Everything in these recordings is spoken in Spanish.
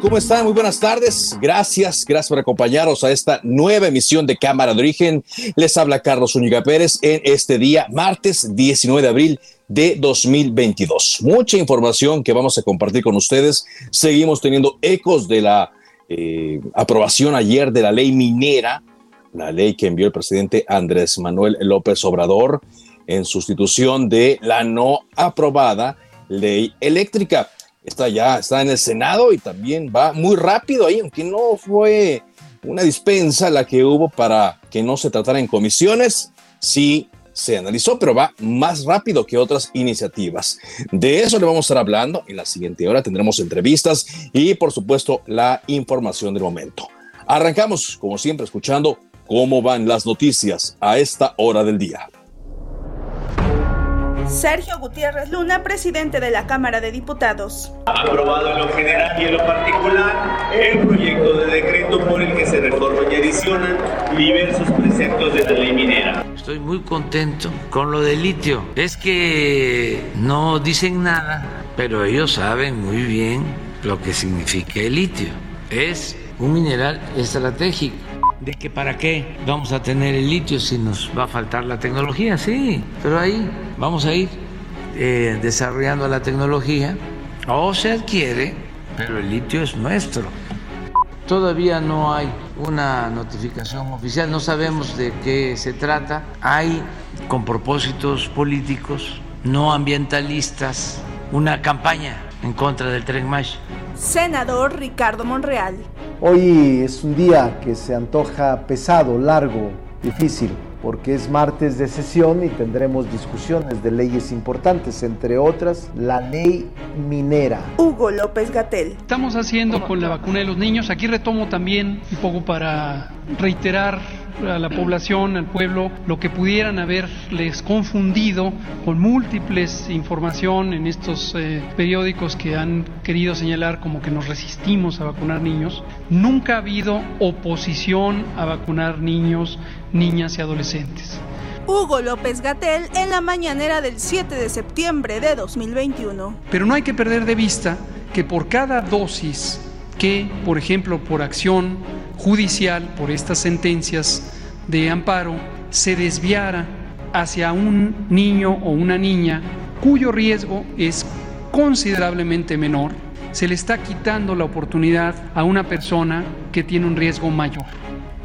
¿Cómo están? Muy buenas tardes. Gracias, gracias por acompañarnos a esta nueva emisión de Cámara de Origen. Les habla Carlos Zúñiga Pérez en este día, martes 19 de abril de 2022. Mucha información que vamos a compartir con ustedes. Seguimos teniendo ecos de la eh, aprobación ayer de la ley minera, la ley que envió el presidente Andrés Manuel López Obrador en sustitución de la no aprobada ley eléctrica. Está ya, está en el Senado y también va muy rápido ahí, aunque no fue una dispensa la que hubo para que no se tratara en comisiones, sí se analizó, pero va más rápido que otras iniciativas. De eso le vamos a estar hablando. En la siguiente hora tendremos entrevistas y, por supuesto, la información del momento. Arrancamos, como siempre, escuchando cómo van las noticias a esta hora del día. Sergio Gutiérrez Luna, presidente de la Cámara de Diputados. Aprobado en lo general y en lo particular el proyecto de decreto por el que se reforman y adicionan diversos preceptos de la ley minera. Estoy muy contento con lo del litio. Es que no dicen nada, pero ellos saben muy bien lo que significa el litio. Es un mineral estratégico. ¿De que para qué vamos a tener el litio si nos va a faltar la tecnología? Sí, pero ahí vamos a ir eh, desarrollando la tecnología o se adquiere, pero el litio es nuestro. Todavía no hay una notificación oficial, no sabemos de qué se trata. Hay con propósitos políticos, no ambientalistas, una campaña en contra del tren. Senador Ricardo Monreal. Hoy es un día que se antoja pesado, largo, difícil, porque es martes de sesión y tendremos discusiones de leyes importantes, entre otras la ley minera. Hugo López Gatel. Estamos haciendo con la vacuna de los niños. Aquí retomo también un poco para reiterar a la población, al pueblo, lo que pudieran haberles confundido con múltiples información en estos eh, periódicos que han querido señalar como que nos resistimos a vacunar niños. Nunca ha habido oposición a vacunar niños, niñas y adolescentes. Hugo López Gatel en la mañanera del 7 de septiembre de 2021. Pero no hay que perder de vista que por cada dosis que, por ejemplo, por acción judicial, por estas sentencias de amparo, se desviara hacia un niño o una niña cuyo riesgo es considerablemente menor, se le está quitando la oportunidad a una persona que tiene un riesgo mayor.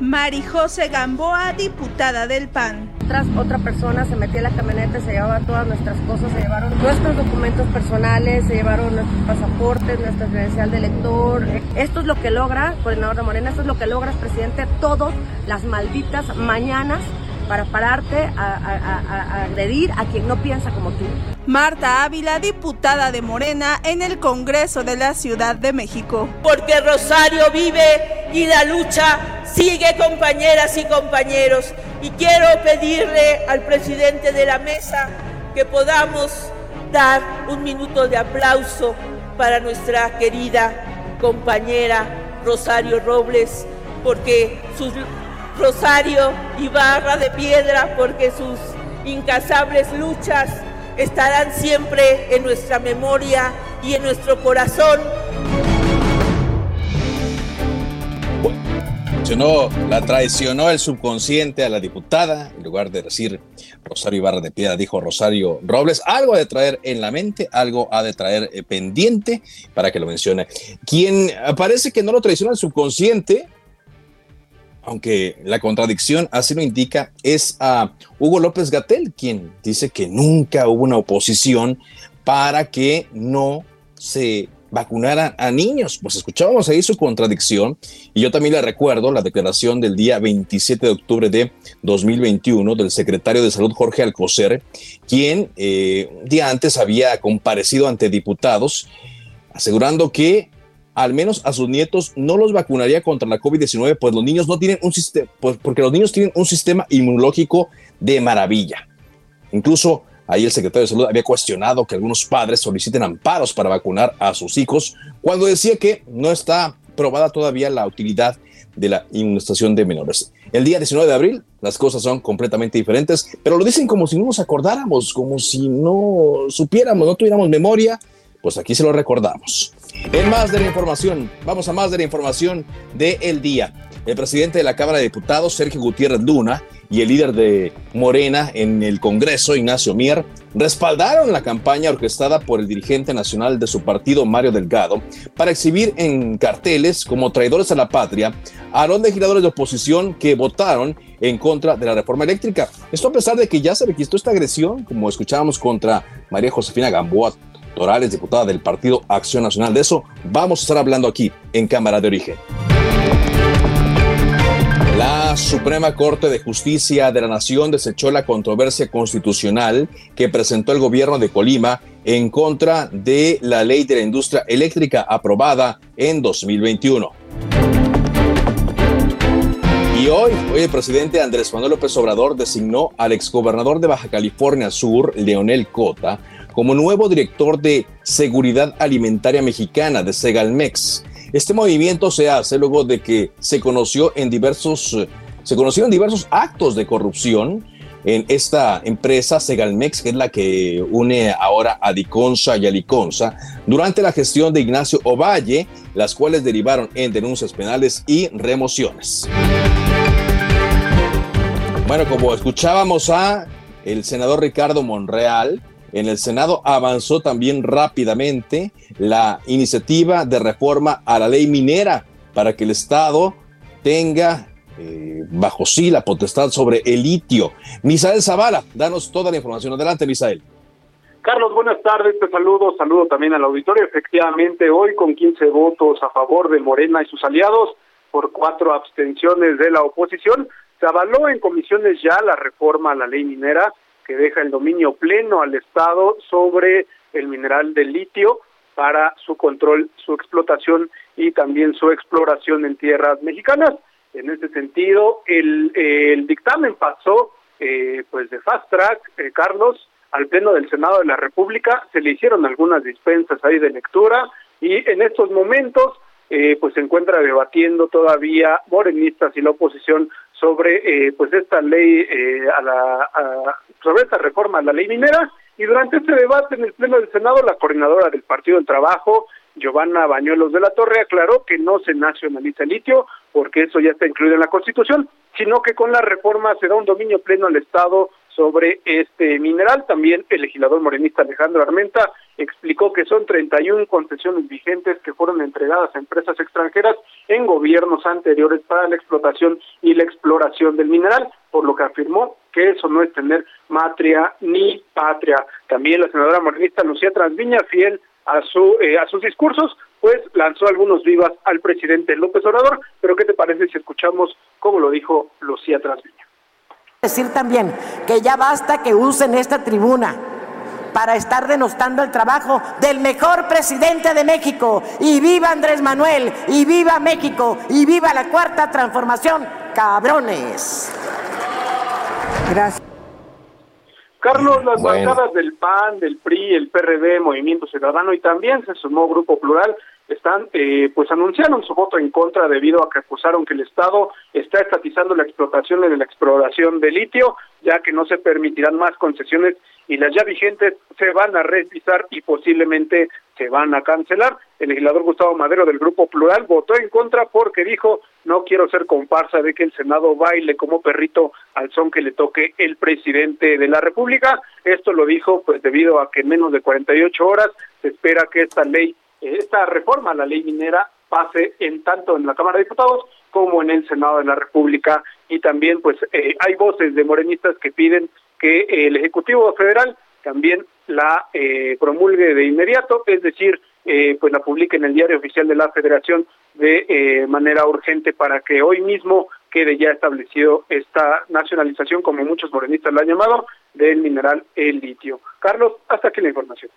Marijose Gamboa, diputada del PAN. Tras otra persona se metía en la camioneta, se llevaba todas nuestras cosas, se llevaron nuestros documentos personales, se llevaron nuestros pasaportes, nuestra credencial de lector. Esto es lo que logra, coordinador de Morena, esto es lo que logras, presidente, todas las malditas mañanas para pararte a, a, a, agredir a quien no piensa como tú. Marta Ávila, diputada de Morena en el Congreso de la Ciudad de México. Porque Rosario vive y la lucha sigue, compañeras y compañeros. Y quiero pedirle al presidente de la mesa que podamos dar un minuto de aplauso para nuestra querida compañera Rosario Robles, porque sus Rosario y Barra de Piedra, porque sus incasables luchas estarán siempre en nuestra memoria y en nuestro corazón. la traicionó el subconsciente a la diputada, en lugar de decir Rosario Ibarra de Piedra, dijo Rosario Robles, algo ha de traer en la mente, algo ha de traer eh, pendiente para que lo mencione. Quien parece que no lo traicionó el subconsciente, aunque la contradicción así lo indica, es a Hugo López Gatel, quien dice que nunca hubo una oposición para que no se vacunaran a niños. Pues escuchábamos ahí su contradicción y yo también le recuerdo la declaración del día 27 de octubre de 2021 del secretario de Salud Jorge Alcocer, quien eh, un día antes había comparecido ante diputados asegurando que al menos a sus nietos no los vacunaría contra la COVID-19, pues los niños no tienen un sistema, pues porque los niños tienen un sistema inmunológico de maravilla. Incluso ahí el secretario de Salud había cuestionado que algunos padres soliciten amparos para vacunar a sus hijos, cuando decía que no está probada todavía la utilidad de la inmunización de menores. El día 19 de abril las cosas son completamente diferentes, pero lo dicen como si no nos acordáramos, como si no supiéramos, no tuviéramos memoria, pues aquí se lo recordamos. En más de la información, vamos a más de la información del el día. El presidente de la Cámara de Diputados, Sergio Gutiérrez Luna, y el líder de Morena en el Congreso, Ignacio Mier, respaldaron la campaña orquestada por el dirigente nacional de su partido, Mario Delgado, para exhibir en carteles como traidores a la patria a los legisladores de oposición que votaron en contra de la reforma eléctrica. Esto a pesar de que ya se registró esta agresión, como escuchábamos contra María Josefina Gamboa Diputada del Partido Acción Nacional. De eso vamos a estar hablando aquí en Cámara de Origen. La Suprema Corte de Justicia de la Nación desechó la controversia constitucional que presentó el gobierno de Colima en contra de la ley de la industria eléctrica aprobada en 2021. Y hoy, hoy el presidente Andrés Manuel López Obrador designó al exgobernador de Baja California Sur, Leonel Cota, como nuevo director de Seguridad Alimentaria Mexicana de Segalmex. Este movimiento se hace luego de que se conoció en diversos, se conocieron diversos actos de corrupción en esta empresa Segalmex, que es la que une ahora a Diconsa y a durante la gestión de Ignacio Ovalle, las cuales derivaron en denuncias penales y remociones. Bueno, como escuchábamos a el senador Ricardo Monreal, en el Senado avanzó también rápidamente la iniciativa de reforma a la ley minera para que el Estado tenga eh, bajo sí la potestad sobre el litio. Misael Zavala, danos toda la información. Adelante, Misael. Carlos, buenas tardes, te saludo, saludo también al auditorio. Efectivamente, hoy con 15 votos a favor de Morena y sus aliados, por cuatro abstenciones de la oposición, se avaló en comisiones ya la reforma a la ley minera que deja el dominio pleno al Estado sobre el mineral de litio para su control, su explotación y también su exploración en tierras mexicanas. En este sentido, el, el dictamen pasó eh, pues de fast track, eh, Carlos, al Pleno del Senado de la República, se le hicieron algunas dispensas ahí de lectura y en estos momentos eh, pues se encuentra debatiendo todavía morenistas y la oposición sobre eh, pues esta ley eh, a la sobre esta reforma a la ley minera y durante este debate en el pleno del Senado la coordinadora del Partido del Trabajo Giovanna Bañuelos de la Torre aclaró que no se nacionaliza el litio porque eso ya está incluido en la Constitución, sino que con la reforma se da un dominio pleno al Estado sobre este mineral. También el legislador morenista Alejandro Armenta explicó que son 31 concesiones vigentes que fueron entregadas a empresas extranjeras en gobiernos anteriores para la explotación y la exploración del mineral, por lo que afirmó que eso no es tener matria ni patria. También la senadora morenista Lucía Transviña, fiel a su eh, a sus discursos, pues lanzó algunos vivas al presidente López Obrador, pero ¿qué te parece si escuchamos cómo lo dijo Lucía Transviña? decir también que ya basta que usen esta tribuna para estar denostando el trabajo del mejor presidente de México. Y viva Andrés Manuel, y viva México, y viva la cuarta transformación. Cabrones. Gracias. Carlos, las bancadas del PAN, del PRI, el PRD, Movimiento Ciudadano y también se sumó Grupo Plural están, eh, pues anunciaron su voto en contra debido a que acusaron que el Estado está estatizando la explotación de la exploración de litio, ya que no se permitirán más concesiones y las ya vigentes se van a revisar y posiblemente se van a cancelar. El legislador Gustavo Madero del Grupo Plural votó en contra porque dijo no quiero ser comparsa de que el Senado baile como perrito al son que le toque el presidente de la República. Esto lo dijo pues debido a que en menos de 48 horas se espera que esta ley esta reforma a la ley minera pase en tanto en la Cámara de Diputados como en el Senado de la República y también pues eh, hay voces de morenistas que piden que el Ejecutivo Federal también la eh, promulgue de inmediato, es decir, eh, pues la publique en el diario oficial de la Federación de eh, manera urgente para que hoy mismo quede ya establecido esta nacionalización, como muchos morenistas lo han llamado, del mineral el litio. Carlos, hasta aquí la información.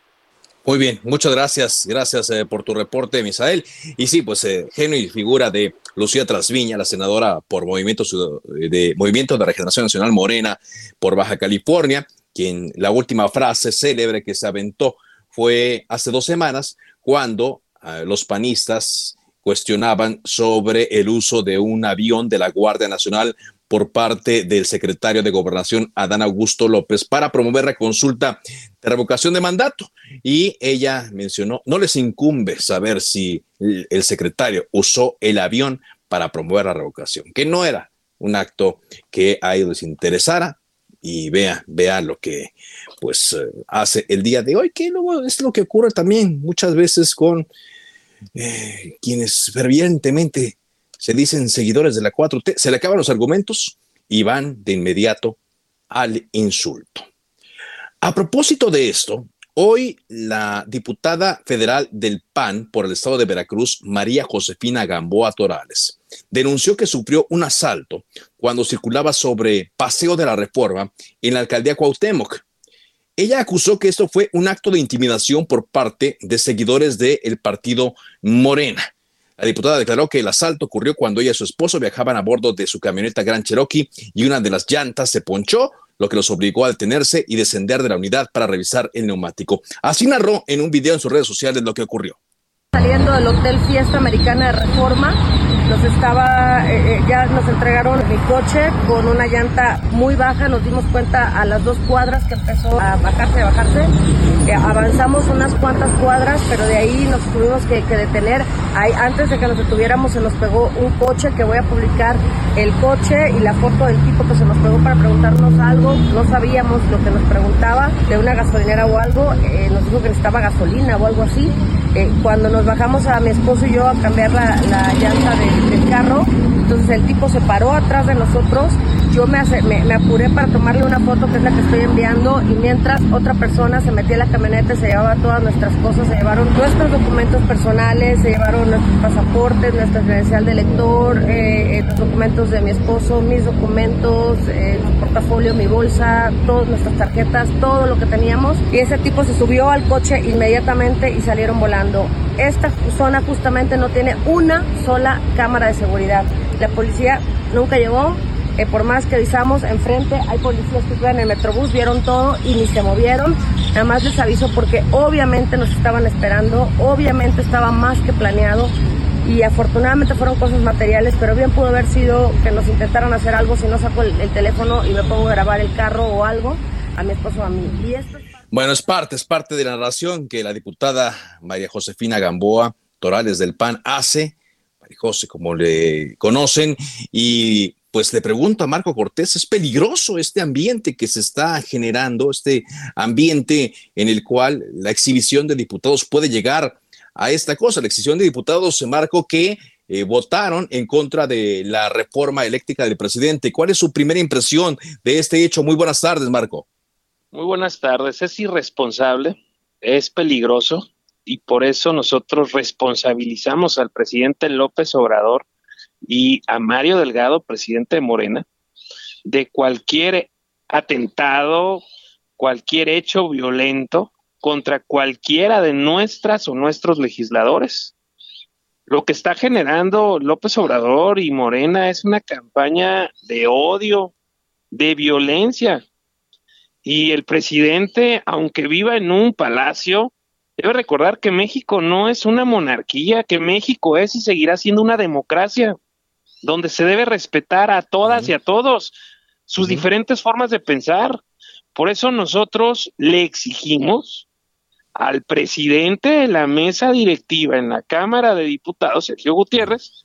Muy bien, muchas gracias, gracias eh, por tu reporte, Misael. Y sí, pues eh, y figura de Lucía Trasviña, la senadora por Movimiento de Movimiento de Regeneración Nacional Morena por Baja California, quien la última frase célebre que se aventó fue hace dos semanas, cuando uh, los panistas cuestionaban sobre el uso de un avión de la Guardia Nacional por parte del secretario de Gobernación, Adán Augusto López, para promover la consulta de revocación de mandato. Y ella mencionó, no les incumbe saber si el secretario usó el avión para promover la revocación, que no era un acto que a ellos les interesara. Y vea, vea lo que pues eh, hace el día de hoy, que luego es lo que ocurre también muchas veces con eh, quienes fervientemente se dicen seguidores de la 4T, se le acaban los argumentos y van de inmediato al insulto. A propósito de esto, hoy la diputada federal del PAN por el estado de Veracruz, María Josefina Gamboa Torales, denunció que sufrió un asalto cuando circulaba sobre Paseo de la Reforma en la alcaldía Cuauhtémoc. Ella acusó que esto fue un acto de intimidación por parte de seguidores del partido Morena. La diputada declaró que el asalto ocurrió cuando ella y su esposo viajaban a bordo de su camioneta Gran Cherokee y una de las llantas se ponchó, lo que los obligó a detenerse y descender de la unidad para revisar el neumático. Así narró en un video en sus redes sociales lo que ocurrió. Saliendo del Hotel Fiesta Americana de Reforma, nos estaba, eh, eh, ya nos entregaron mi coche con una llanta muy baja, nos dimos cuenta a las dos cuadras que empezó a bajarse, a bajarse. Eh, avanzamos unas cuantas cuadras, pero de ahí nos tuvimos que, detener. Ahí, antes de que nos detuviéramos se nos pegó un coche que voy a publicar el coche y la foto del tipo que se nos pegó para preguntarnos algo. No sabíamos lo que nos preguntaba de una gasolinera o algo. nos dijo que necesitaba gasolina o algo así. cuando nos bajamos a mi esposo y yo a cambiar la, la llanta del, del, carro. Entonces el tipo se paró atrás de nosotros. Yo me, me, apuré para tomarle una foto que es la que estoy enviando y mientras otra persona se metía en la camioneta, se llevaba todas nuestras cosas, se llevaron nuestros documentos personales, se llevaron nuestros pasaportes, nuestra credencial de lector, eh, los documentos de mi esposo, mis documentos, eh, mi portafolio, mi bolsa, todas nuestras tarjetas, todo lo que teníamos. Y ese tipo se subió al coche inmediatamente y salieron volando. Esta zona justamente no tiene una sola cámara de seguridad. La policía nunca llegó, eh, por más que avisamos, enfrente hay policías que iban en el metrobús, vieron todo y ni se movieron. Nada más les aviso porque obviamente nos estaban esperando, obviamente estaba más que planeado y afortunadamente fueron cosas materiales, pero bien pudo haber sido que nos intentaran hacer algo si no saco el, el teléfono y me pongo a grabar el carro o algo a mi esposo o a mí. Y esto bueno, es parte, es parte de la narración que la diputada María Josefina Gamboa Torales del PAN hace, José como le conocen, y pues le pregunto a Marco Cortés, ¿es peligroso este ambiente que se está generando, este ambiente en el cual la exhibición de diputados puede llegar a esta cosa? La exhibición de diputados, Marco, que eh, votaron en contra de la reforma eléctrica del presidente. ¿Cuál es su primera impresión de este hecho? Muy buenas tardes, Marco. Muy buenas tardes. Es irresponsable, es peligroso y por eso nosotros responsabilizamos al presidente López Obrador y a Mario Delgado, presidente de Morena, de cualquier atentado, cualquier hecho violento contra cualquiera de nuestras o nuestros legisladores. Lo que está generando López Obrador y Morena es una campaña de odio, de violencia, y el presidente, aunque viva en un palacio, debe recordar que México no es una monarquía, que México es y seguirá siendo una democracia, donde se debe respetar a todas uh -huh. y a todos sus uh -huh. diferentes formas de pensar. Por eso nosotros le exigimos al presidente de la mesa directiva en la Cámara de Diputados, Sergio Gutiérrez,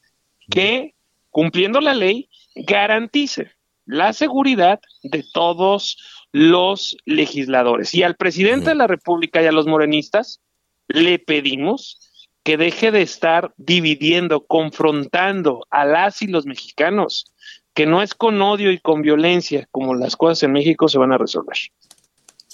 que, cumpliendo la ley, garantice la seguridad de todos los legisladores. Y al presidente de la República y a los morenistas le pedimos que deje de estar dividiendo, confrontando a las y los mexicanos, que no es con odio y con violencia como las cosas en México se van a resolver.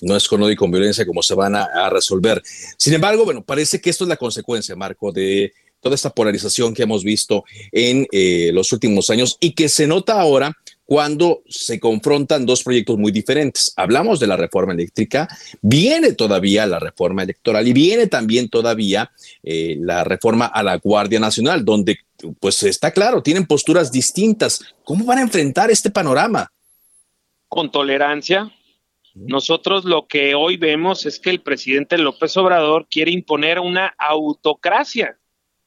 No es con odio y con violencia como se van a, resolver. Sin embargo, bueno, parece que esto es la consecuencia, Marco, de toda esta polarización que hemos visto en eh, los últimos años y que se nota ahora cuando se confrontan dos proyectos muy diferentes. Hablamos de la reforma eléctrica, viene todavía la reforma electoral y viene también todavía eh, la reforma a la Guardia Nacional, donde pues está claro, tienen posturas distintas. ¿Cómo van a enfrentar este panorama? Con tolerancia. Nosotros lo que hoy vemos es que el presidente López Obrador quiere imponer una autocracia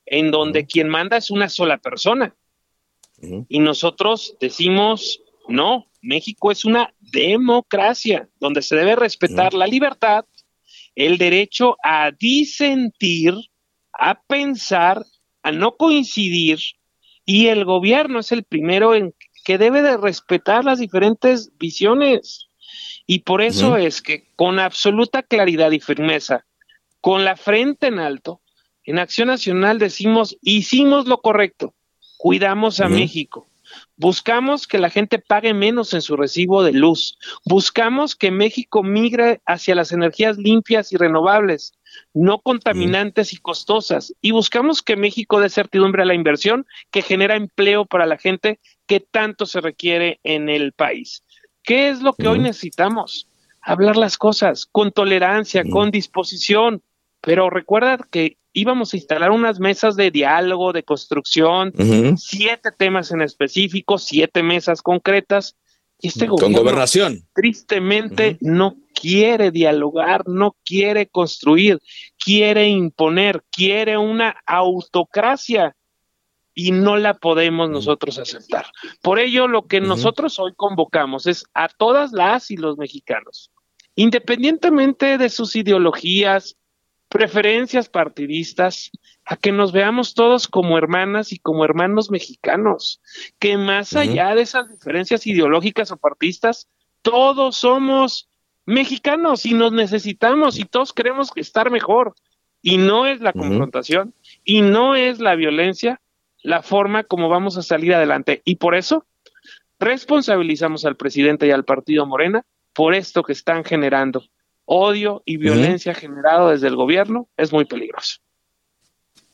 en donde quien manda es una sola persona y nosotros decimos, no, México es una democracia donde se debe respetar la libertad, el derecho a disentir, a pensar, a no coincidir, y el gobierno es el primero en que debe de respetar las diferentes visiones. Y por eso es que con absoluta claridad y firmeza, con la frente en alto, en Acción Nacional decimos, hicimos lo correcto cuidamos a México. Buscamos que la gente pague menos en su recibo de luz. Buscamos que México migre hacia las energías limpias y renovables, no contaminantes y costosas. Y buscamos que México dé certidumbre a la inversión que genera empleo para la gente que tanto se requiere en el país. ¿Qué es lo que hoy necesitamos? Hablar las cosas con tolerancia, con disposición. Pero recuerda que íbamos a instalar unas mesas de diálogo, de construcción, siete temas en específico, siete mesas concretas. Y este Con gobernación. Tristemente no quiere dialogar, no quiere construir, quiere imponer, quiere una autocracia y no la podemos nosotros aceptar. Por ello, lo que nosotros hoy convocamos es a todas las y los mexicanos, independientemente de sus ideologías, preferencias partidistas, a que nos veamos todos como hermanas y como hermanos mexicanos, que más allá de esas diferencias ideológicas o partidistas, todos somos mexicanos y nos necesitamos y todos queremos estar mejor. Y no es la confrontación y no es la violencia la forma como vamos a salir adelante. Y por eso responsabilizamos al presidente y al partido Morena por esto que están generando odio y violencia generado desde el gobierno es muy peligroso.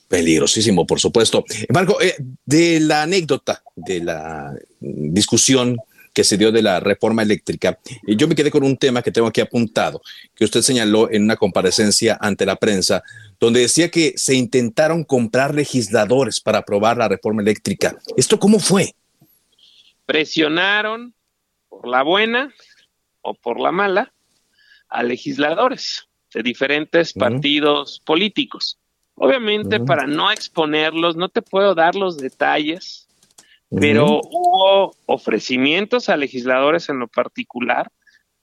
Peligrosísimo, por supuesto. Marco, eh, de la anécdota de la discusión que se dio de la reforma eléctrica, eh, yo me quedé con un tema que tengo aquí apuntado, que usted señaló en una comparecencia ante la prensa, donde decía que se intentaron comprar legisladores para aprobar la reforma eléctrica. ¿Esto cómo fue? Presionaron por la buena o por la mala a legisladores de diferentes partidos políticos. Obviamente, para no exponerlos, no te puedo dar los detalles, pero hubo ofrecimientos a legisladores en lo particular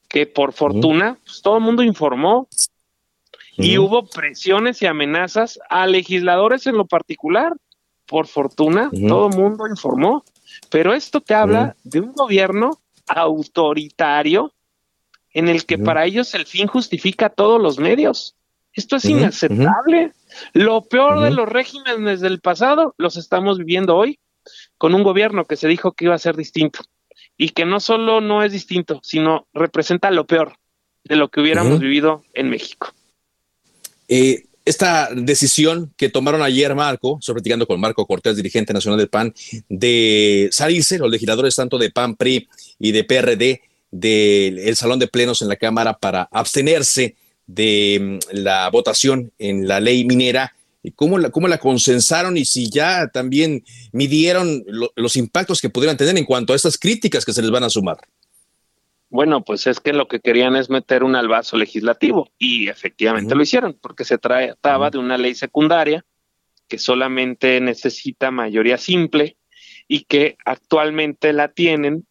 que por fortuna pues, todo el mundo informó. Y hubo presiones y amenazas a legisladores en lo particular. Por fortuna, todo el mundo informó. Pero esto te habla de un gobierno autoritario en el que para ellos el fin justifica todos los medios. Esto es inaceptable. Lo peor de los regímenes del pasado los estamos viviendo hoy con un gobierno que se dijo que iba a ser distinto y que no solo no es distinto, sino representa lo peor de lo que hubiéramos vivido en México. Eh, esta decisión que tomaron ayer, Marco, estoy platicando con Marco Cortés, dirigente nacional del PAN, de salirse los legisladores tanto de PAN, PRI y de PRD, del salón de plenos en la Cámara para abstenerse de mm, la votación en la ley minera. ¿Cómo la, cómo la consensaron y si ya también midieron los impactos que pudieran tener en cuanto a estas críticas que se les van a sumar? Bueno, pues es que lo que querían es meter un albazo legislativo y efectivamente lo hicieron porque se trataba de una ley secundaria que solamente necesita mayoría simple y que actualmente la tienen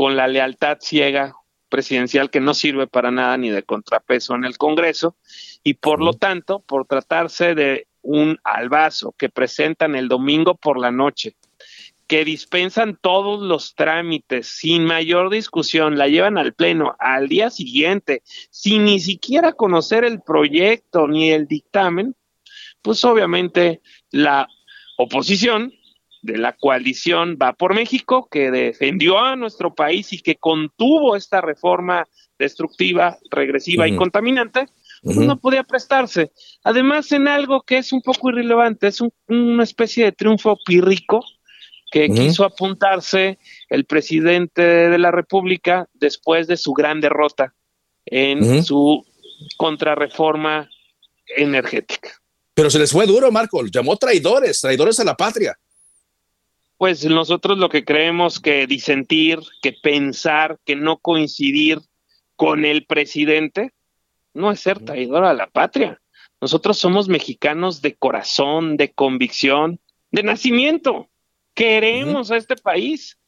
con la lealtad ciega presidencial que no sirve para nada ni de contrapeso en el Congreso y por lo tanto, por tratarse de un albazo que presentan el domingo por la noche, que dispensan todos los trámites sin mayor discusión, la llevan al Pleno al día siguiente, sin ni siquiera conocer el proyecto ni el dictamen, pues obviamente la oposición de la coalición Va por México, que defendió a nuestro país y que contuvo esta reforma destructiva, regresiva y contaminante, pues no podía prestarse. Además, en algo que es un poco irrelevante, es una especie de triunfo pírrico que quiso apuntarse el presidente de la República después de su gran derrota en su contrarreforma energética. Pero se les fue duro, Marco, llamó traidores, traidores a la patria. Pues nosotros lo que creemos que disentir, que pensar, que no coincidir con el presidente, no es ser traidor a la patria. Nosotros somos mexicanos de corazón, de convicción, de nacimiento. Queremos a este país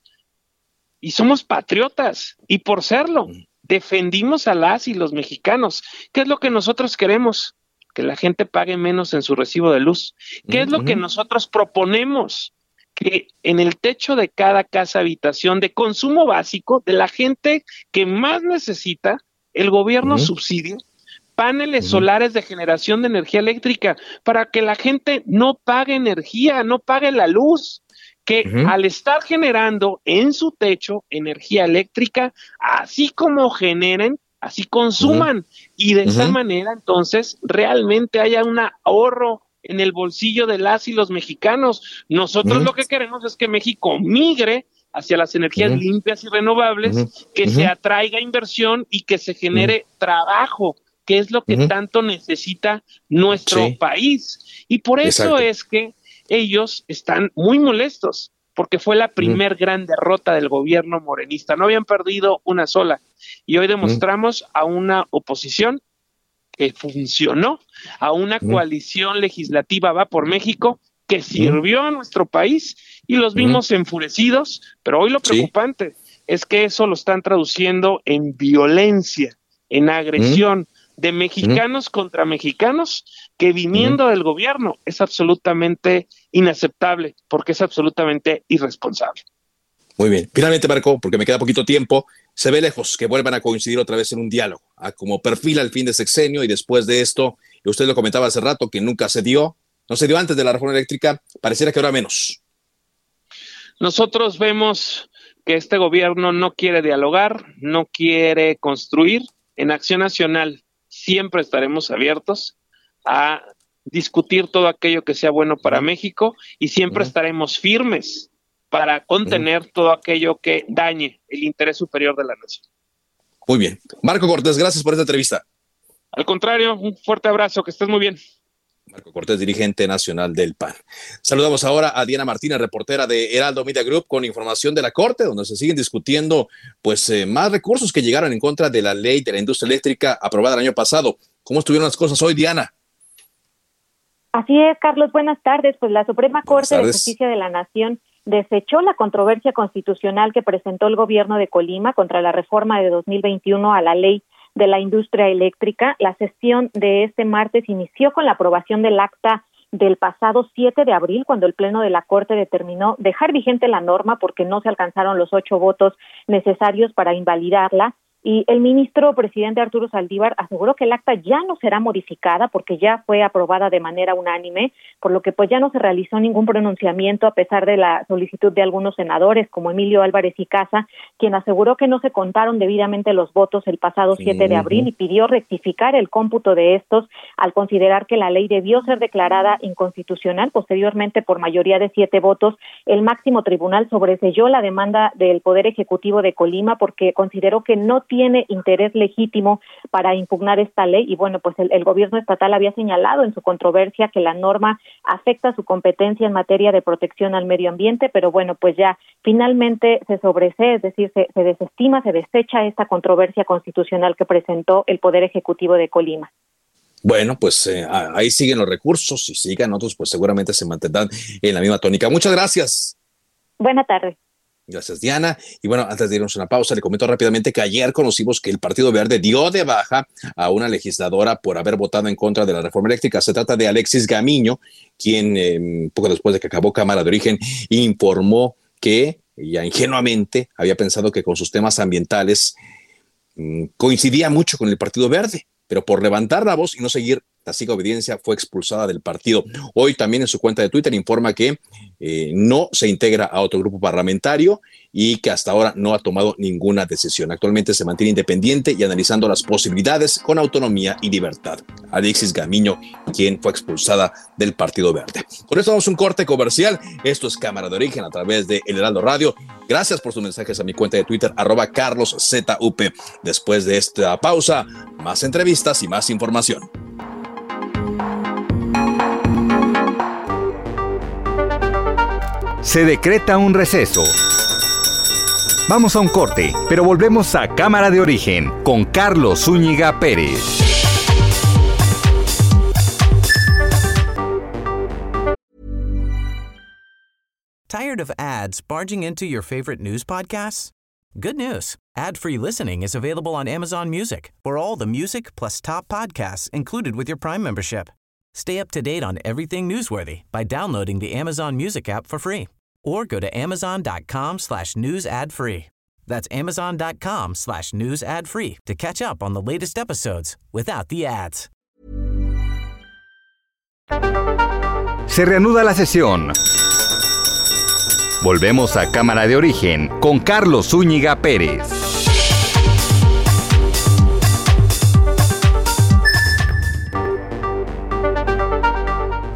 y somos patriotas. Y por serlo, defendimos a las y los mexicanos. ¿Qué es lo que nosotros queremos? Que la gente pague menos en su recibo de luz. ¿Qué es lo que nosotros proponemos? Que en el techo de cada casa habitación de consumo básico de la gente que más necesita, el gobierno subsidia paneles solares de generación de energía eléctrica para que la gente no pague energía, no pague la luz, que al estar generando en su techo energía eléctrica, así como generen, así consuman. Y de esa manera entonces realmente haya un ahorro en el bolsillo de las y los mexicanos. Nosotros lo que queremos es que México migre hacia las energías limpias y renovables, que se atraiga inversión y que se genere trabajo, que es lo que tanto necesita nuestro país. Y por eso es que ellos están muy molestos, porque fue la primer gran derrota del gobierno morenista. No habían perdido una sola. Y hoy demostramos a una oposición que funcionó, a una coalición legislativa va por México que sirvió a nuestro país y los vimos enfurecidos, pero hoy lo preocupante es que eso lo están traduciendo en violencia, en agresión de mexicanos contra mexicanos, que viniendo del gobierno es absolutamente inaceptable, porque es absolutamente irresponsable. Muy bien. Finalmente, Marco, porque me queda poquito tiempo, se ve lejos que vuelvan a coincidir otra vez en un diálogo, a como perfil al fin de sexenio y después de esto, y usted lo comentaba hace rato, que nunca se dio, no se dio antes de la reforma eléctrica, pareciera que ahora menos. Nosotros vemos que este gobierno no quiere dialogar, no quiere construir. En Acción Nacional siempre estaremos abiertos a discutir todo aquello que sea bueno para México y siempre estaremos firmes para contener todo aquello que dañe el interés superior de la nación. Muy bien. Marco Cortés, gracias por esta entrevista. Al contrario, un fuerte abrazo, que estés muy bien. Marco Cortés, dirigente nacional del PAN. Saludamos ahora a Diana Martínez, reportera de Heraldo Media Group, con información de la Corte, donde se siguen discutiendo pues eh, más recursos que llegaron en contra de la ley de la industria eléctrica aprobada el año pasado. ¿Cómo estuvieron las cosas hoy, Diana? Así es, Carlos. Buenas tardes. Pues la Suprema Corte de Justicia de la Nación desechó la controversia constitucional que presentó el gobierno de Colima contra la reforma de 2021 a la ley de la industria eléctrica. La sesión de este martes inició con la aprobación del acta del pasado 7 de abril, cuando el Pleno de la Corte determinó dejar vigente la norma porque no se alcanzaron los ocho votos necesarios para invalidarla y el ministro presidente Arturo Saldívar aseguró que el acta ya no será modificada porque ya fue aprobada de manera unánime, por lo que pues ya no se realizó ningún pronunciamiento a pesar de la solicitud de algunos senadores como Emilio Álvarez y Casa, quien aseguró que no se contaron debidamente los votos el pasado 7 de abril y pidió rectificar el cómputo de estos al considerar que la ley debió ser declarada inconstitucional. Posteriormente, por mayoría de siete votos, el máximo tribunal sobreselló la demanda del Poder Ejecutivo de Colima porque consideró que no tiene interés legítimo para impugnar esta ley y bueno, pues el, gobierno estatal había señalado en su controversia que la norma afecta su competencia en materia de protección al medio ambiente, pero bueno, pues ya finalmente se sobresee, es decir, se, desestima, se desecha esta controversia constitucional que presentó el Poder Ejecutivo de Colima. Bueno, pues eh, ahí siguen los recursos y sigan otros, pues seguramente se mantendrán en la misma tónica. Muchas gracias. Buenas tardes. Gracias, Diana. Y bueno, antes de irnos a una pausa, le comento rápidamente que ayer conocimos que el Partido Verde dio de baja a una legisladora por haber votado en contra de la reforma eléctrica. Se trata de Alexis Gamiño, quien em, poco después de que acabó Cámara de Origen informó que ya ingenuamente había pensado que con sus temas ambientales mm, coincidía mucho con el Partido Verde, pero por levantar la voz y no seguir Tassica Obediencia fue expulsada del partido. Hoy también en su cuenta de Twitter informa que eh, no se integra a otro grupo parlamentario y que hasta ahora no ha tomado ninguna decisión. Actualmente se mantiene independiente y analizando las posibilidades con autonomía y libertad. Alexis Gamiño, quien fue expulsada del Partido Verde. Por eso vamos a un corte comercial. Esto es Cámara de Origen a través de El Heraldo Radio. Gracias por sus mensajes a mi cuenta de Twitter, arroba carloszup. Después de esta pausa, más entrevistas y más información. Se decreta un receso. Vamos a un corte, pero volvemos a Cámara de Origen con Carlos Zúñiga Pérez. Tired of ads barging into your favorite news podcasts? Good news. Ad-free listening is available on Amazon Music. For all the music plus top podcasts included with your Prime membership. Stay up to date on everything newsworthy by downloading the Amazon Music app for free or go to amazon.com slash news ad free. That's amazon.com slash news ad free to catch up on the latest episodes without the ads. Se reanuda la sesión. Volvemos a Cámara de Origen con Carlos Zúñiga Pérez.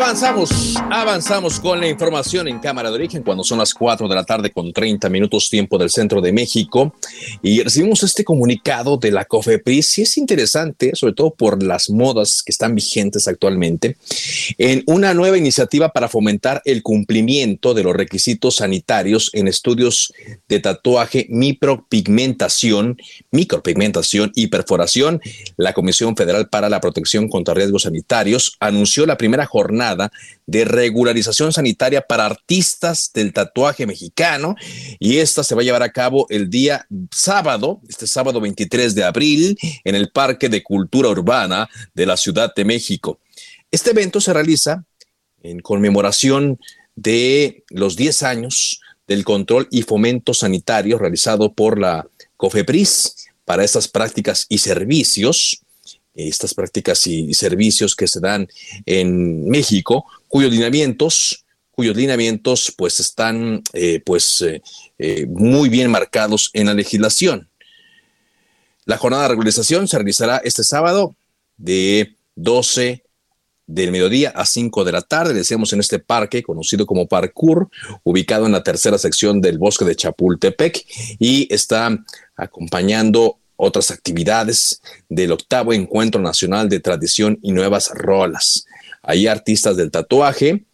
Avanzamos, avanzamos con la información en Cámara de Origen cuando son las 4 de la tarde con 30 minutos tiempo del centro de México y recibimos este comunicado de la COFEPRIS y es interesante, sobre todo por las modas que están vigentes actualmente, en una nueva iniciativa para fomentar el cumplimiento de los requisitos sanitarios en estudios de tatuaje, micropigmentación, micropigmentación y perforación. La Comisión Federal para la Protección contra Riesgos Sanitarios anunció la primera jornada de regularización sanitaria para artistas del tatuaje mexicano y esta se va a llevar a cabo el día sábado, este sábado 23 de abril, en el Parque de Cultura Urbana de la Ciudad de México. Este evento se realiza en conmemoración de los 10 años del control y fomento sanitario realizado por la COFEPRIS para estas prácticas y servicios estas prácticas y servicios que se dan en México, cuyos lineamientos cuyos lineamientos pues están eh, pues eh, eh, muy bien marcados en la legislación. La jornada de regularización se realizará este sábado de 12 del mediodía a 5 de la tarde. Decíamos en este parque conocido como Parkour, ubicado en la tercera sección del bosque de Chapultepec y está acompañando otras actividades del octavo Encuentro Nacional de Tradición y Nuevas Rolas. Hay artistas del tatuaje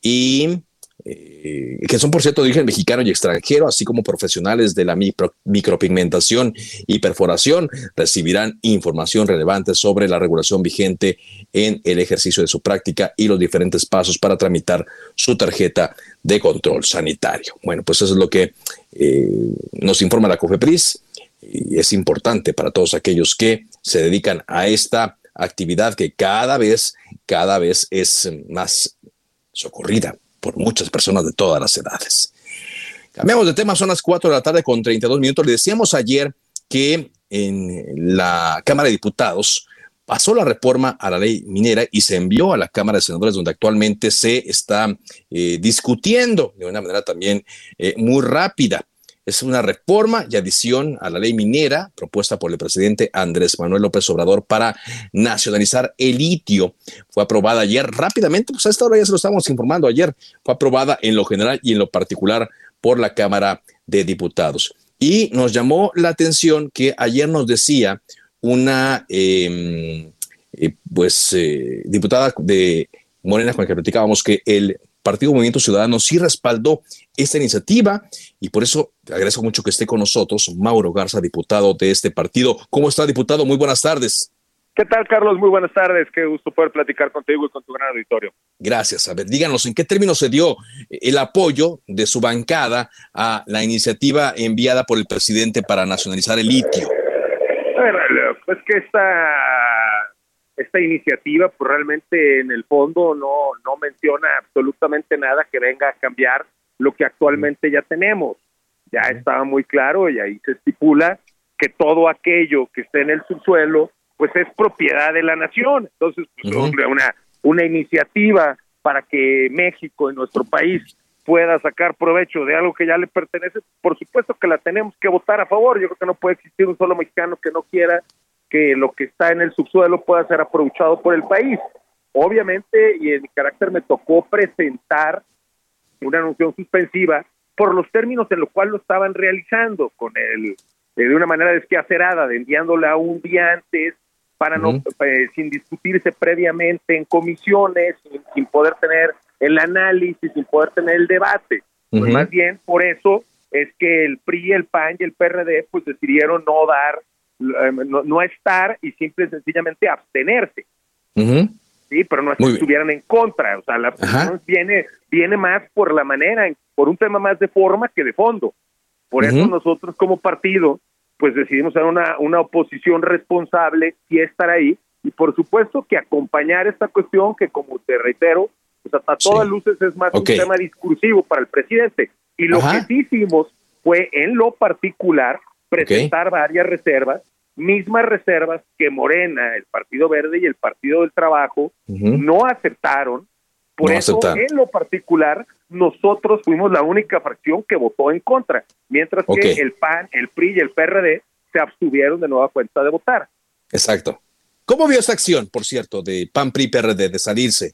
y eh, que son por cierto de origen mexicano y extranjero, así como profesionales de la micropigmentación y perforación, recibirán información relevante sobre la regulación vigente en el ejercicio de su práctica y los diferentes pasos para tramitar su tarjeta de control sanitario. Bueno, pues eso es lo que eh, nos informa la COFEPRIS y es importante para todos aquellos que se dedican a esta actividad que cada vez, cada vez es más socorrida por muchas personas de todas las edades. Cambiamos de tema, son las 4 de la tarde con 32 minutos. Le decíamos ayer que en la Cámara de Diputados pasó la reforma a la ley minera y se envió a la Cámara de Senadores, donde actualmente se está eh, discutiendo de una manera también eh, muy rápida. Es una reforma y adición a la ley minera propuesta por el presidente Andrés Manuel López Obrador para nacionalizar el litio. Fue aprobada ayer rápidamente, pues a esta hora ya se lo estamos informando ayer. Fue aprobada en lo general y en lo particular por la Cámara de Diputados. Y nos llamó la atención que ayer nos decía una em, eh, pues eh, diputada de Morena con la que platicábamos que el Partido Movimiento Ciudadano sí respaldó esta iniciativa y por eso agradezco mucho que esté con nosotros Mauro Garza, diputado de este partido. ¿Cómo está, diputado? Muy buenas tardes. ¿Qué tal, Carlos? Muy buenas tardes. Qué gusto poder platicar contigo y con tu gran auditorio. Gracias. A ver, díganos, ¿en qué términos se dio el apoyo de su bancada a la iniciativa enviada por el presidente para nacionalizar el litio? pues que esta esta iniciativa pues realmente en el fondo no no menciona absolutamente nada que venga a cambiar lo que actualmente ya tenemos. Ya estaba muy claro y ahí se estipula que todo aquello que esté en el subsuelo pues es propiedad de la nación. Entonces pues, una una iniciativa para que México en nuestro país pueda sacar provecho de algo que ya le pertenece, por supuesto que la tenemos que votar a favor. Yo creo que no puede existir un solo mexicano que no quiera que lo que está en el subsuelo pueda ser aprovechado por el país. Obviamente, y en mi carácter me tocó presentar una anuncio suspensiva por los términos en los cuales lo estaban realizando, con el de una manera desquacerada, de enviándole a un día antes para no eh, sin discutirse previamente en comisiones, sin, poder tener el análisis, sin poder tener el debate. Pues más bien por eso es que el PRI, el PAN y el PRD pues decidieron no dar, eh, no, estar y simple y sencillamente abstenerse. Sí, pero no es que estuvieran en contra, o sea, la abstención viene, viene más por la manera, por un tema más de forma que de fondo. Por eso nosotros como partido pues decidimos ser una, una oposición responsable y estar ahí. Y por supuesto que acompañar esta cuestión que, como te reitero, pues hasta todas luces es más un tema discursivo para el presidente. Y lo que sí hicimos fue, en lo particular, presentar varias reservas, mismas reservas que Morena, el Partido Verde y el Partido del Trabajo no aceptaron. Por eso, en lo particular, nosotros fuimos la única fracción que votó en contra, mientras que el PAN, el PRI y el PRD se abstuvieron de nueva cuenta de votar. Exacto. ¿Cómo vio esta acción, por cierto, de PAN, PRI, PRD, de salirse?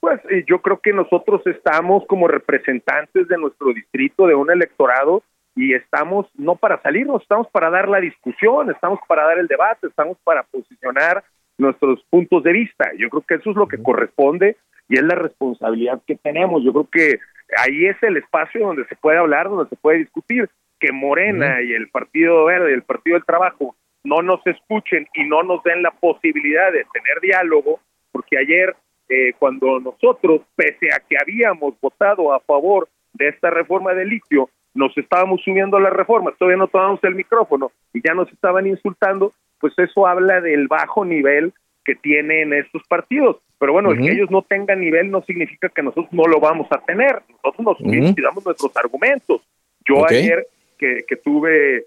Pues eh, yo creo que nosotros estamos como representantes de nuestro distrito, de un electorado, y estamos no para salirnos, estamos para dar la discusión, estamos para dar el debate, estamos para posicionar nuestros puntos de vista. Yo creo que eso es lo que corresponde y es la responsabilidad que tenemos. Yo creo que ahí es el espacio donde se puede hablar, donde se puede discutir. Que Morena y el Partido Verde y el Partido del Trabajo no nos escuchen y no nos den la posibilidad de tener diálogo, porque ayer eh, cuando nosotros, pese a que habíamos votado a favor de esta reforma de litio, nos estábamos subiendo a la reforma, todavía no tomábamos el micrófono y ya nos estaban insultando, pues eso habla del bajo nivel que tienen estos partidos. Pero bueno, el que ellos no tengan nivel no significa que nosotros no lo vamos a tener. Nosotros nos subimos y damos nuestros argumentos. Yo ayer que, tuve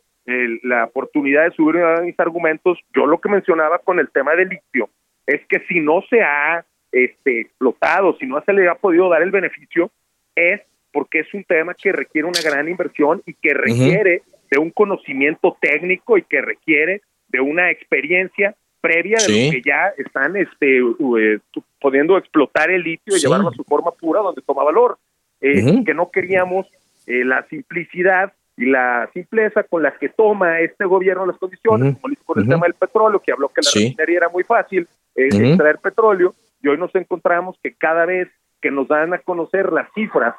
la oportunidad de subir mis argumentos, yo lo que mencionaba con el tema del litio es que si no se ha este, explotado, si no se le ha podido dar el beneficio, es porque es un tema que requiere una gran inversión y que requiere de un conocimiento técnico y que requiere de una experiencia previa de los que ya están este, eh, pudiendo explotar el litio y llevarlo a su forma pura donde toma valor. Eh, Que no queríamos eh, la simplicidad y la simpleza con la que toma este gobierno las condiciones, como lo hizo con el tema del petróleo, que habló que la refinería era muy fácil extraer petróleo, y hoy nos encontramos que cada vez que nos dan a conocer las cifras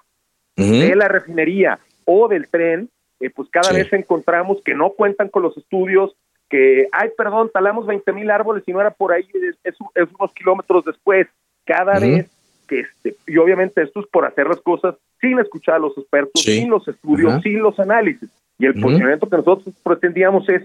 de la refinería o del tren, pues cada vez encontramos que no cuentan con los estudios, que, ay, perdón, talamos 20 mil árboles y no era por ahí, es, unos kilómetros después, cada vez que, este, y obviamente esto es por hacer las cosas sin escuchar a los expertos, sin los estudios, sin los análisis. Y el posicionamiento que nosotros pretendíamos es,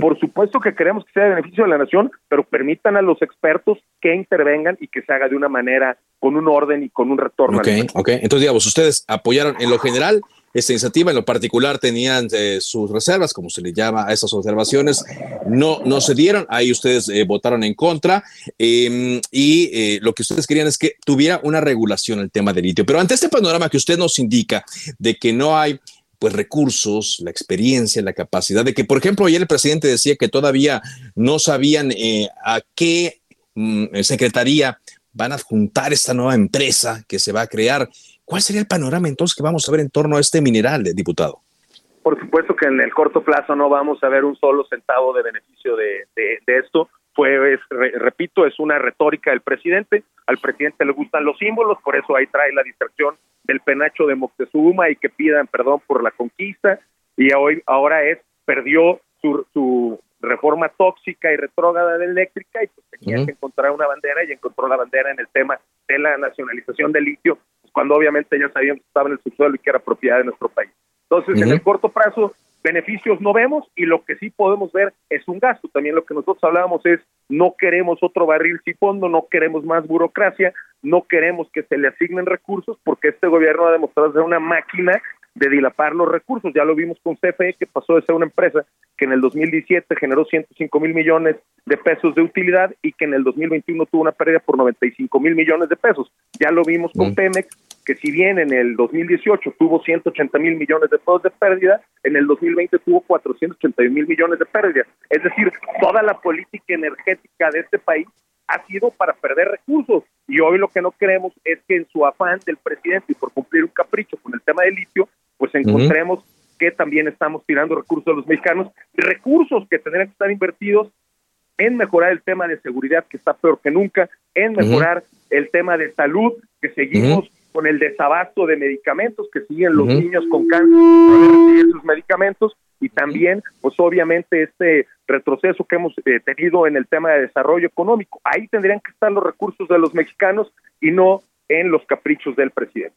por supuesto que queremos que sea de beneficio de la nación, pero permitan a los expertos que intervengan y que se haga de una manera, con un orden y con un retorno. Ok, ok. Entonces, digamos, ustedes apoyaron en lo general esta iniciativa, en lo particular tenían eh, sus reservas, como se le llama a esas observaciones, no, no se dieron, ahí ustedes eh, votaron en contra em, y eh, lo que ustedes querían es que tuviera una regulación el tema del litio. Pero ante este panorama que usted nos indica de que no hay pues recursos, la experiencia, la capacidad de que, por ejemplo, ayer el presidente decía que todavía no sabían a qué mm, secretaría van a juntar esta nueva empresa que se va a crear. ¿Cuál sería el panorama entonces que vamos a ver en torno a este mineral, diputado? Por supuesto que en el corto plazo no vamos a ver un solo centavo de beneficio de, esto. Pues, repito, es una retórica del presidente. Al presidente le gustan los símbolos, por eso ahí trae la distracción del penacho de Moctezuma y que pidan perdón por la conquista. Y hoy, ahora es, perdió su, su reforma tóxica y retrógrada de eléctrica y pues tenía que encontrar una bandera y encontró la bandera en el tema de la nacionalización del litio, pues, cuando obviamente ya sabíamos que estaba en el subsuelo y que era propiedad de nuestro país. Entonces, en el corto plazo, beneficios no vemos y lo que sí podemos ver es un gasto. También lo que nosotros hablábamos es no queremos otro barril sin fondo, no queremos más burocracia, no queremos que se le asignen recursos porque este gobierno ha demostrado ser una máquina de dilapar los recursos. Ya lo vimos con CFE, que pasó de ser una empresa que en el 2017 generó 105 mil millones de pesos de utilidad y que en el 2021 tuvo una pérdida por 95 mil millones de pesos. Ya lo vimos con mm. Pemex, que si bien en el 2018 tuvo 180 mil millones de pesos de pérdida, en el 2020 tuvo 481 mil millones de pérdida. Es decir, toda la política energética de este país ha sido para perder recursos. Y hoy lo que no queremos es que en su afán del presidente y por cumplir un capricho con el tema del litio, pues encontremos que también estamos tirando recursos a los mexicanos, recursos que tendrían que estar invertidos en mejorar el tema de seguridad, que está peor que nunca, en mejorar el tema de salud, que seguimos con el desabasto de medicamentos, que siguen los niños con cáncer recibir sus medicamentos, y también, pues obviamente, este retroceso que hemos eh, tenido en el tema de desarrollo económico. Ahí tendrían que estar los recursos de los mexicanos y no en los caprichos del presidente.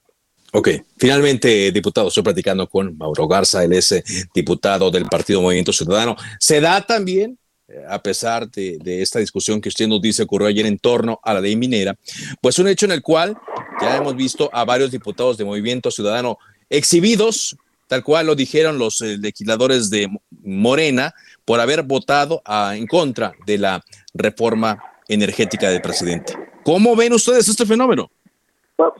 Ok, finalmente, diputado, estoy platicando con Mauro Garza, él es eh, diputado del Partido Movimiento Ciudadano. ¿Se da también, a pesar de, esta discusión que usted nos dice ocurrió ayer en torno a la ley minera, pues un hecho en el cual ya hemos visto a varios diputados de Movimiento Ciudadano exhibidos, tal cual lo dijeron los eh, legisladores de Morena, por haber votado en contra de la reforma energética del presidente. ¿Cómo ven ustedes este fenómeno?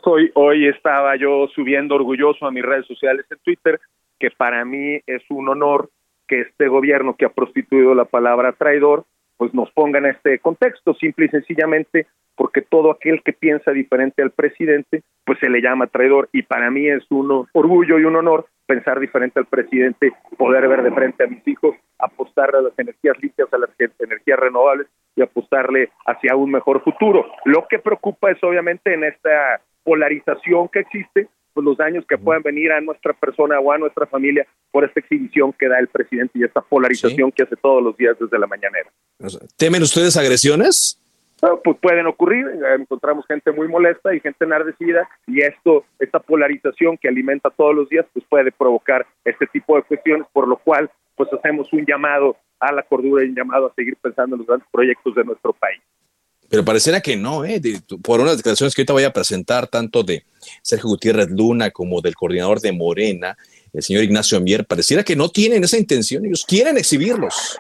hoy, hoy estaba yo subiendo orgulloso a mis redes sociales en Twitter que para mí es un honor que este gobierno que ha prostituido la palabra traidor, pues nos ponga en este contexto, simple y sencillamente porque todo aquel que piensa diferente al presidente, pues se le llama traidor y para mí es un orgullo y un honor pensar diferente al presidente, poder ver de frente a mis hijos, apostarle a las energías limpias, a las energías renovables y apostarle hacia un mejor futuro. Lo que preocupa es obviamente en esta polarización que existe, pues los daños que puedan venir a nuestra persona o a nuestra familia por esta exhibición que da el presidente y esta polarización que hace todos los días desde la mañanera. ¿Temen ustedes agresiones? pues pueden ocurrir, encontramos gente muy molesta y gente enardecida y esto, esta polarización que alimenta todos los días, pues puede provocar este tipo de cuestiones, por lo cual pues hacemos un llamado a la cordura y un llamado a seguir pensando en los grandes proyectos de nuestro país. Pero pareciera que no, ¿eh? por unas declaraciones que ahorita voy a presentar, tanto de Sergio Gutiérrez Luna como del coordinador de Morena, el señor Ignacio Mier, pareciera que no tienen esa intención, ellos quieren exhibirlos.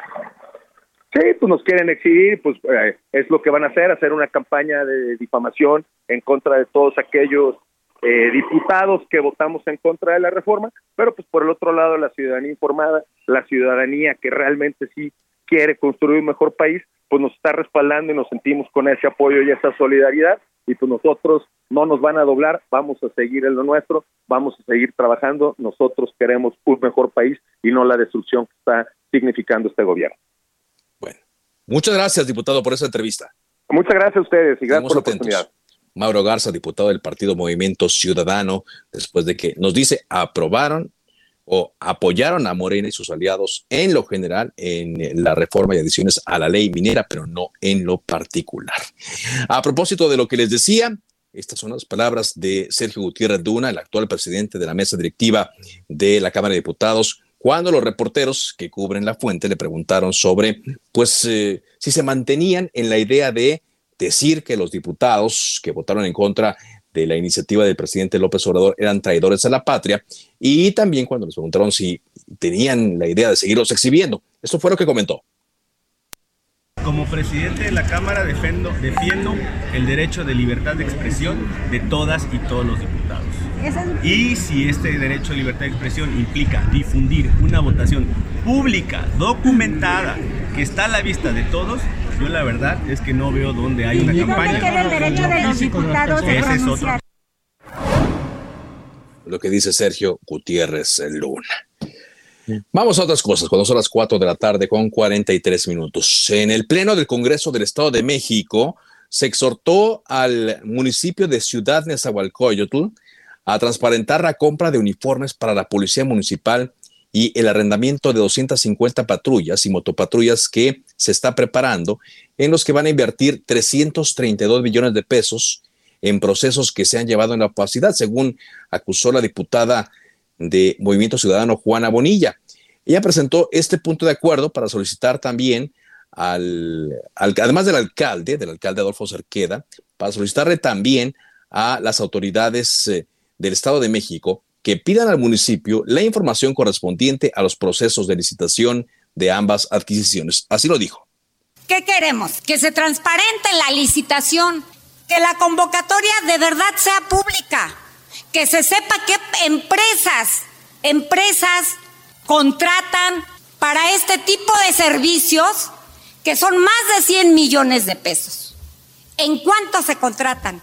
Sí, pues nos quieren exhibir, pues eh, es lo que van a hacer, hacer una campaña de difamación en contra de todos aquellos eh, diputados que votamos en contra de la reforma, pero pues por el otro lado la ciudadanía informada, la ciudadanía que realmente sí quiere construir un mejor país, pues nos está respaldando y nos sentimos con ese apoyo y esa solidaridad y pues nosotros no nos van a doblar, vamos a seguir en lo nuestro, vamos a seguir trabajando, nosotros queremos un mejor país y no la destrucción que está significando este gobierno. Bueno, muchas gracias diputado por esa entrevista. Muchas gracias a ustedes y gracias por la oportunidad. Mauro Garza, diputado del Partido Movimiento Ciudadano, después de que nos dice aprobaron o apoyaron a Morena y sus aliados en lo general en la reforma y adiciones a la ley minera, pero no en lo particular. A propósito de lo que les decía, estas son las palabras de Sergio Gutiérrez Duna, el actual presidente de la mesa directiva de la Cámara de Diputados, cuando los reporteros que cubren la fuente le preguntaron sobre, pues, eh, si se mantenían en la idea de decir que los diputados que votaron en contra de la iniciativa del presidente López Obrador eran traidores a la patria y también cuando les preguntaron si tenían la idea de seguirlos exhibiendo. Esto fue lo que comentó. Como presidente de la Cámara defiendo, defiendo el derecho de libertad de expresión de todas y todos los diputados. Y si este derecho de libertad de expresión implica difundir una votación pública, documentada, que está a la vista de todos, yo la verdad es que no veo dónde hay una campaña. el derecho de los diputados Ese es otro. Lo que dice Sergio Gutiérrez Luna. Vamos a otras cosas, cuando son las 4 de la tarde con 43 minutos. En el Pleno del Congreso del Estado de México se exhortó al municipio de Ciudad Nezahualcóyotl a transparentar la compra de uniformes para la Policía Municipal y el arrendamiento de 250 patrullas y motopatrullas que se está preparando, en los que van a invertir 332 millones de pesos en procesos que se han llevado en la opacidad, según acusó la diputada de Movimiento Ciudadano Juana Bonilla. Ella presentó este punto de acuerdo para solicitar también al, además del alcalde, del alcalde Adolfo Cerqueda, para solicitarle también a las autoridades eh, del Estado de México que pidan al municipio la información correspondiente a los procesos de licitación de ambas adquisiciones. Así lo dijo. ¿Qué queremos? Que se transparente la licitación, que la convocatoria de verdad sea pública, que se sepa qué empresas, empresas contratan para este tipo de servicios que son más de 100 millones de pesos. ¿En cuánto se contratan?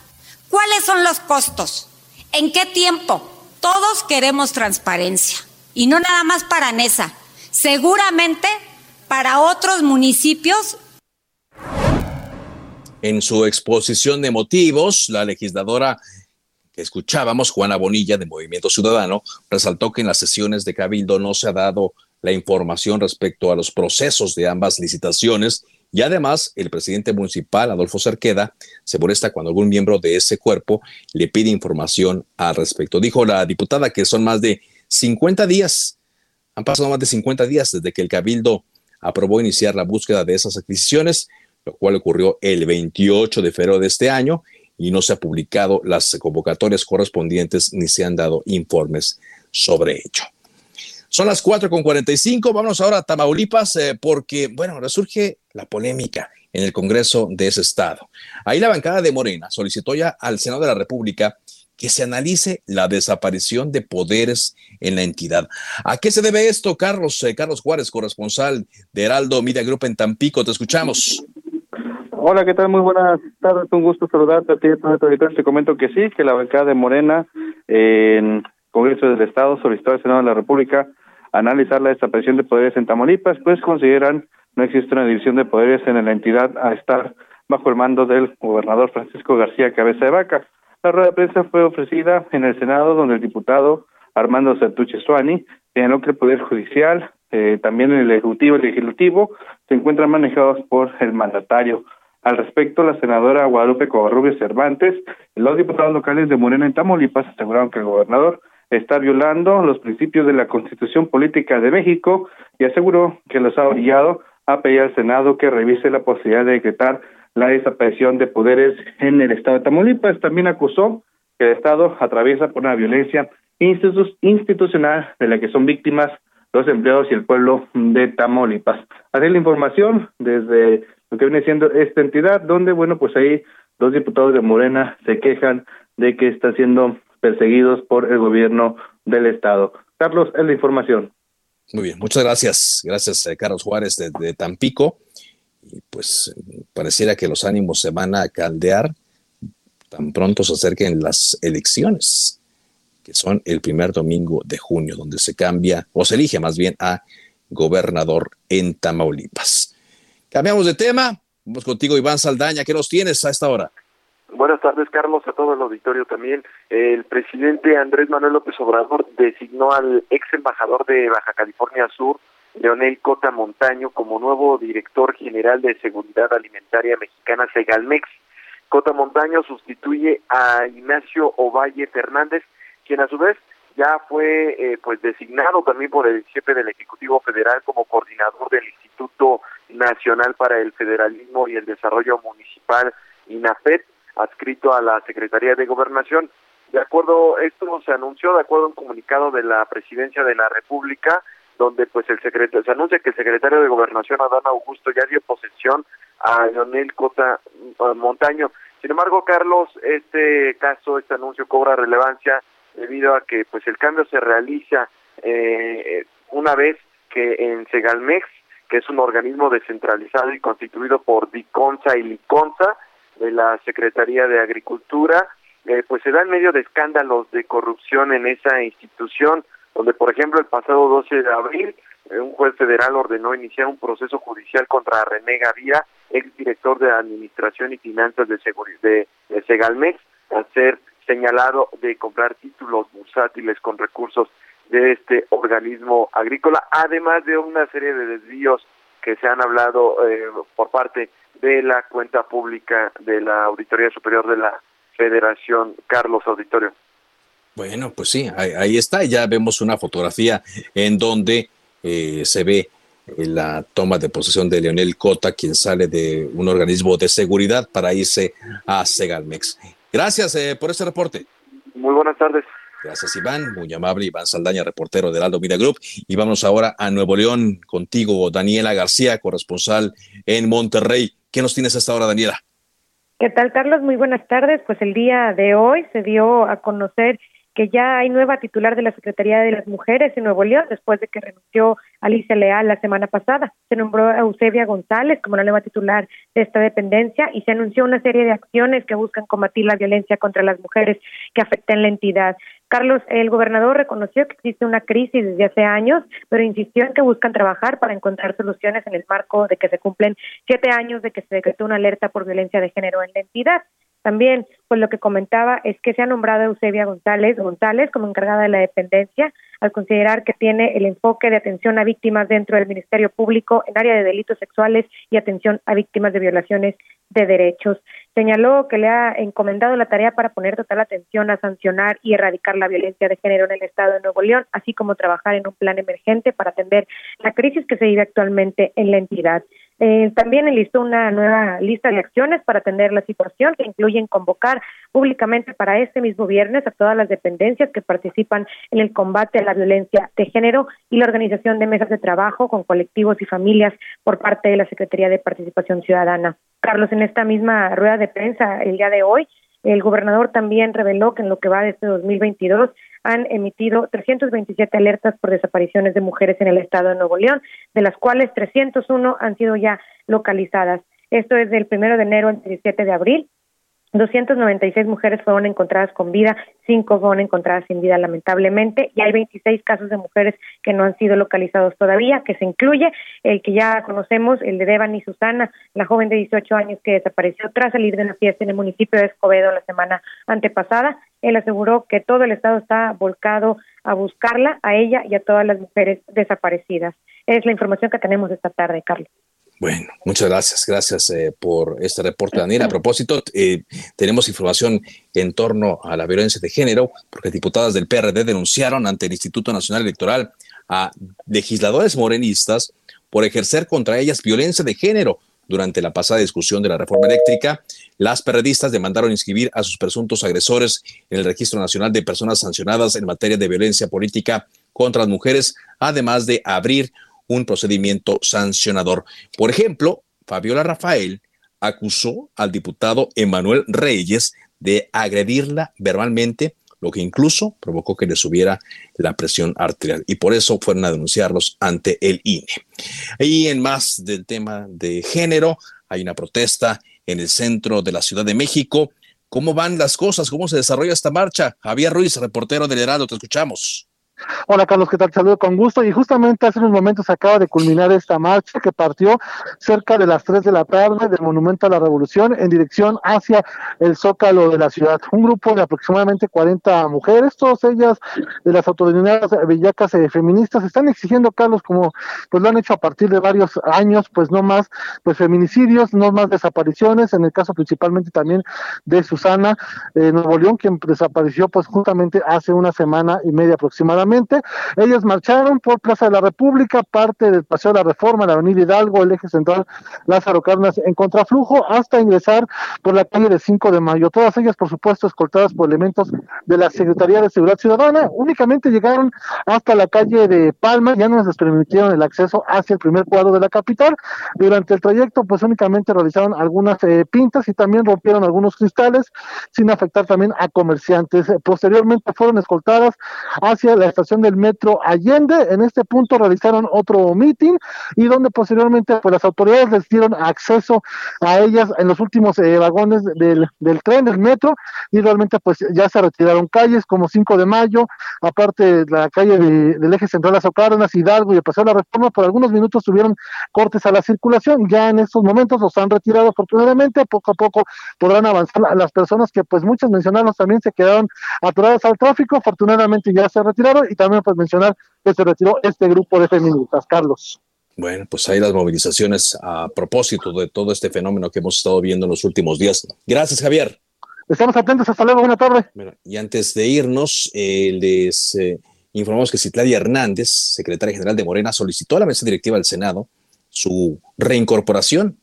¿Cuáles son los costos? ¿En qué tiempo? Todos queremos transparencia y no nada más para NESA, seguramente para otros municipios. En su exposición de motivos, la legisladora que escuchábamos, Juana Bonilla de Movimiento Ciudadano, resaltó que en las sesiones de Cabildo no se ha dado la información respecto a los procesos de ambas licitaciones y además el presidente municipal, Adolfo Cerqueda, se molesta cuando algún miembro de ese cuerpo le pide información al respecto. Dijo la diputada que son más de 50 días, han pasado más de 50 días desde que el Cabildo aprobó iniciar la búsqueda de esas adquisiciones, lo cual ocurrió el 28 de febrero de este año y no se ha publicado las convocatorias correspondientes ni se han dado informes sobre ello. Son las 4 con 45. Vamos ahora a Tamaulipas eh, porque, bueno, resurge la polémica en el Congreso de ese estado. Ahí la bancada de Morena solicitó ya al Senado de la República que se analice la desaparición de poderes en la entidad. ¿A qué se debe esto, Carlos? Eh, Carlos Juárez, corresponsal de Heraldo Media Group en Tampico. Te escuchamos. Hola, ¿qué tal? Muy buenas tardes. Un gusto saludarte a ti y Te comento que sí, que la bancada de Morena en Congreso del Estado solicitó al Senado de la República analizar la desaparición de poderes en Tamaulipas, pues consideran no existe una división de poderes en la entidad a estar bajo el mando del gobernador Francisco García Cabeza de Vaca. La rueda de prensa fue ofrecida en el Senado, donde el diputado Armando Sertuche Suani señaló que el Poder Judicial, eh, también el Ejecutivo y el Legislativo, se encuentran manejados por el mandatario. Al respecto, la senadora Guadalupe Covarrubias Cervantes los diputados locales de Morena en Tamaulipas aseguraron que el gobernador está violando los principios de la Constitución Política de México y aseguró que los ha orillado a pedir al Senado que revise la posibilidad de decretar la desaparición de poderes en el Estado de Tamaulipas. También acusó que el Estado atraviesa por una violencia institucional de la que son víctimas los empleados y el pueblo de Tamaulipas. Así la información desde lo que viene siendo esta entidad, donde, bueno, pues ahí dos diputados de Morena se quejan de que está siendo perseguidos por el gobierno del Estado. Carlos, es la información. Muy bien, muchas gracias. Gracias, eh, Carlos Juárez de, Tampico. Y pues pareciera que los ánimos se van a caldear tan pronto se acerquen las elecciones, que son el primer domingo de junio, donde se cambia, o se elige más bien a gobernador en Tamaulipas. Cambiamos de tema. Vamos contigo, Iván Saldaña. ¿Qué nos tienes a esta hora? Buenas tardes, Carlos, a todo el auditorio también. El presidente Andrés Manuel López Obrador designó al ex embajador de Baja California Sur, Leonel Cota Montaño, como nuevo director general de Seguridad Alimentaria Mexicana Segalmex. Cota Montaño sustituye a Ignacio Ovalle Fernández, quien a su vez ya fue eh, pues designado también por el jefe del Ejecutivo Federal como coordinador del Instituto Nacional para el Federalismo y el Desarrollo Municipal INAFET adscrito a la Secretaría de Gobernación. De acuerdo, esto se anunció de acuerdo a un comunicado de la Presidencia de la República, donde pues el secretario, se anuncia que el secretario de Gobernación, Adán Augusto, ya dio posesión a Leonel Cota Montaño. Sin embargo, Carlos, este caso, este anuncio cobra relevancia debido a que pues el cambio se realiza eh, una vez que en Segalmex, que es un organismo descentralizado y constituido por DICONSA y LICONSA, de la Secretaría de Agricultura, eh, pues se da en medio de escándalos de corrupción en esa institución, donde por ejemplo el pasado 12 de abril eh, un juez federal ordenó iniciar un proceso judicial contra René Gavira, exdirector de Administración y Finanzas de, de, de Segalmex, al ser señalado de comprar títulos bursátiles con recursos de este organismo agrícola, además de una serie de desvíos que se han hablado eh, por parte de la cuenta pública de la Auditoría Superior de la Federación Carlos Auditorio. Bueno, pues sí, ahí, está, ya vemos una fotografía en donde eh, se ve la toma de posesión de Leonel Cota, quien sale de un organismo de seguridad para irse a Segalmex. Gracias eh, por este reporte. Muy buenas tardes. Gracias, Iván. Muy amable. Iván Saldaña, reportero del Aldo Media Group. Y vamos ahora a Nuevo León contigo, Daniela García, corresponsal en Monterrey. ¿Qué nos tienes hasta ahora, Daniela? ¿Qué tal, Carlos? Muy buenas tardes. Pues el día de hoy se dio a conocer que ya hay nueva titular de la Secretaría de las Mujeres en Nuevo León después de que renunció Alicia Leal la semana pasada. Se nombró a Eusebia González como la nueva titular de esta dependencia y se anunció una serie de acciones que buscan combatir la violencia contra las mujeres que afectan la entidad. Carlos, el gobernador reconoció que existe una crisis desde hace años, pero insistió en que buscan trabajar para encontrar soluciones en el marco de que se cumplen siete años de que se decretó una alerta por violencia de género en la entidad. También, pues lo que comentaba es que se ha nombrado a Eusebia González González como encargada de la dependencia, al considerar que tiene el enfoque de atención a víctimas dentro del Ministerio Público en área de delitos sexuales y atención a víctimas de violaciones de derechos. Señaló que le ha encomendado la tarea para poner total atención a sancionar y erradicar la violencia de género en el Estado de Nuevo León, así como trabajar en un plan emergente para atender la crisis que se vive actualmente en la entidad. Eh, también enlistó una nueva lista de acciones para atender la situación que incluyen convocar públicamente para este mismo viernes a todas las dependencias que participan en el combate a la violencia de género y la organización de mesas de trabajo con colectivos y familias por parte de la Secretaría de Participación Ciudadana. Carlos, en esta misma rueda de prensa el día de hoy, el gobernador también reveló que en lo que va de este 2022 han emitido 327 alertas por desapariciones de mujeres en el estado de Nuevo León, de las cuales 301 han sido ya localizadas. Esto es del primero de enero al 17 de abril 296 mujeres fueron encontradas con vida, cinco fueron encontradas sin vida lamentablemente y hay 26 casos de mujeres que no han sido localizados todavía, que se incluye el que ya conocemos, el de Devani Susana, la joven de 18 años que desapareció tras salir de una fiesta en el municipio de Escobedo la semana antepasada. Él aseguró que todo el estado está volcado a buscarla, a ella y a todas las mujeres desaparecidas. Es la información que tenemos esta tarde, Carlos. Bueno, muchas gracias, gracias eh, por este reporte, Daniel. A propósito, eh, tenemos información en torno a la violencia de género, porque diputadas del PRD denunciaron ante el Instituto Nacional Electoral a legisladores morenistas por ejercer contra ellas violencia de género. Durante la pasada discusión de la reforma eléctrica, las perredistas demandaron inscribir a sus presuntos agresores en el Registro Nacional de Personas Sancionadas en materia de violencia política contra las mujeres, además de abrir un procedimiento sancionador. Por ejemplo, Fabiola Rafael acusó al diputado Emanuel Reyes de agredirla verbalmente, lo que incluso provocó que le subiera la presión arterial y por eso fueron a denunciarlos ante el INE. Y en más del tema de género, hay una protesta en el centro de la Ciudad de México. ¿Cómo van las cosas? ¿Cómo se desarrolla esta marcha? Javier Ruiz, reportero del Heraldo, te escuchamos. Hola Carlos, ¿qué tal? Saludo con gusto. Y justamente hace unos momentos acaba de culminar esta marcha que partió cerca de las 3 de la tarde del Monumento a la Revolución en dirección hacia el Zócalo de la ciudad. Un grupo de aproximadamente 40 mujeres, todas ellas de las autoridades villacas eh, feministas, están exigiendo, Carlos, como pues lo han hecho a partir de varios años, pues no más pues feminicidios, no más desapariciones, en el caso principalmente también de Susana eh, Nuevo León, quien desapareció pues justamente hace una semana y media aproximadamente ellos marcharon por Plaza de la República, parte del Paseo de la Reforma, la Avenida Hidalgo, el eje central Lázaro Cárdenas en contraflujo, hasta ingresar por la calle de 5 de Mayo. Todas ellas, por supuesto, escoltadas por elementos de la Secretaría de Seguridad Ciudadana. Únicamente llegaron hasta la calle de Palma, ya no les permitieron el acceso hacia el primer cuadro de la capital. Durante el trayecto, pues únicamente realizaron algunas eh, pintas y también rompieron algunos cristales, sin afectar también a comerciantes. Posteriormente fueron escoltadas hacia la estación del metro Allende. En este punto realizaron otro meeting y donde posteriormente pues las autoridades les dieron acceso a ellas en los últimos eh, vagones del, del tren, del metro, y realmente pues ya se retiraron calles como 5 de mayo, aparte de la calle del eje central Las Hidalgo y el Paseo de la Reforma, por algunos minutos tuvieron cortes a la circulación. Ya en estos momentos los han retirado afortunadamente, poco a poco podrán avanzar las personas que pues muchas mencionaron también se quedaron atoradas al tráfico, afortunadamente ya se retiraron y también pues mencionar que se retiró este grupo de feministas, Carlos. Bueno, pues hay las movilizaciones a propósito de todo este fenómeno que hemos estado viendo en los últimos días. Gracias, Javier. Estamos atentos, hasta luego, buena tarde. y antes de irnos, eh, les eh, informamos que Citlali Hernández, secretaria general de Morena, solicitó a la mesa directiva del Senado su reincorporación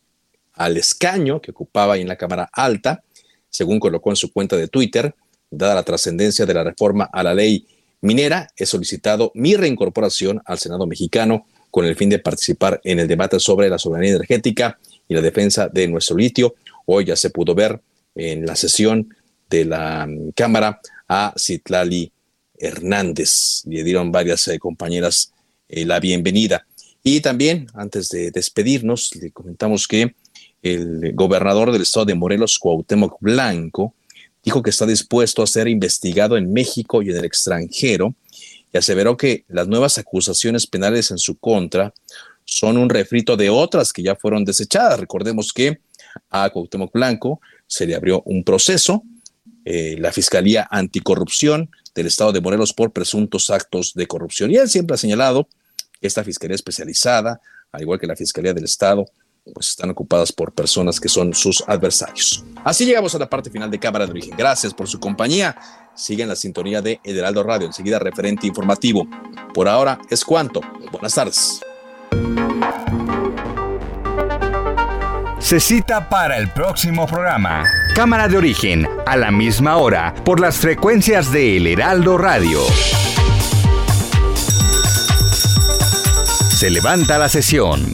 al escaño que ocupaba en la Cámara Alta, según colocó en su cuenta de Twitter, dada la trascendencia de la reforma a la ley minera, he solicitado mi reincorporación al Senado mexicano con el fin de participar en el debate sobre la soberanía energética y la defensa de nuestro litio. Hoy ya se pudo ver en la sesión de la mm, Cámara a Citlali Hernández. Le dieron varias eh, compañeras eh, la bienvenida. Y también, antes de despedirnos, le comentamos que el gobernador del estado de Morelos, Cuauhtémoc Blanco, dijo que está dispuesto a ser investigado en México y en el extranjero y aseveró que las nuevas acusaciones penales en su contra son un refrito de otras que ya fueron desechadas. Recordemos que a Cuauhtémoc Blanco se le abrió un proceso, eh, la Fiscalía Anticorrupción del Estado de Morelos por presuntos actos de corrupción. Y él siempre ha señalado que esta Fiscalía especializada, al igual que la Fiscalía del Estado, pues están ocupadas por personas que son sus adversarios. Así llegamos a la parte final de Cámara de Origen. Gracias por su compañía. Sigan la sintonía de Ederaldo Radio, enseguida referente informativo. Por ahora es cuanto. Buenas tardes. Se cita para el próximo programa. Cámara de Origen, a la misma hora, por las frecuencias de El Heraldo Radio. Se levanta la sesión.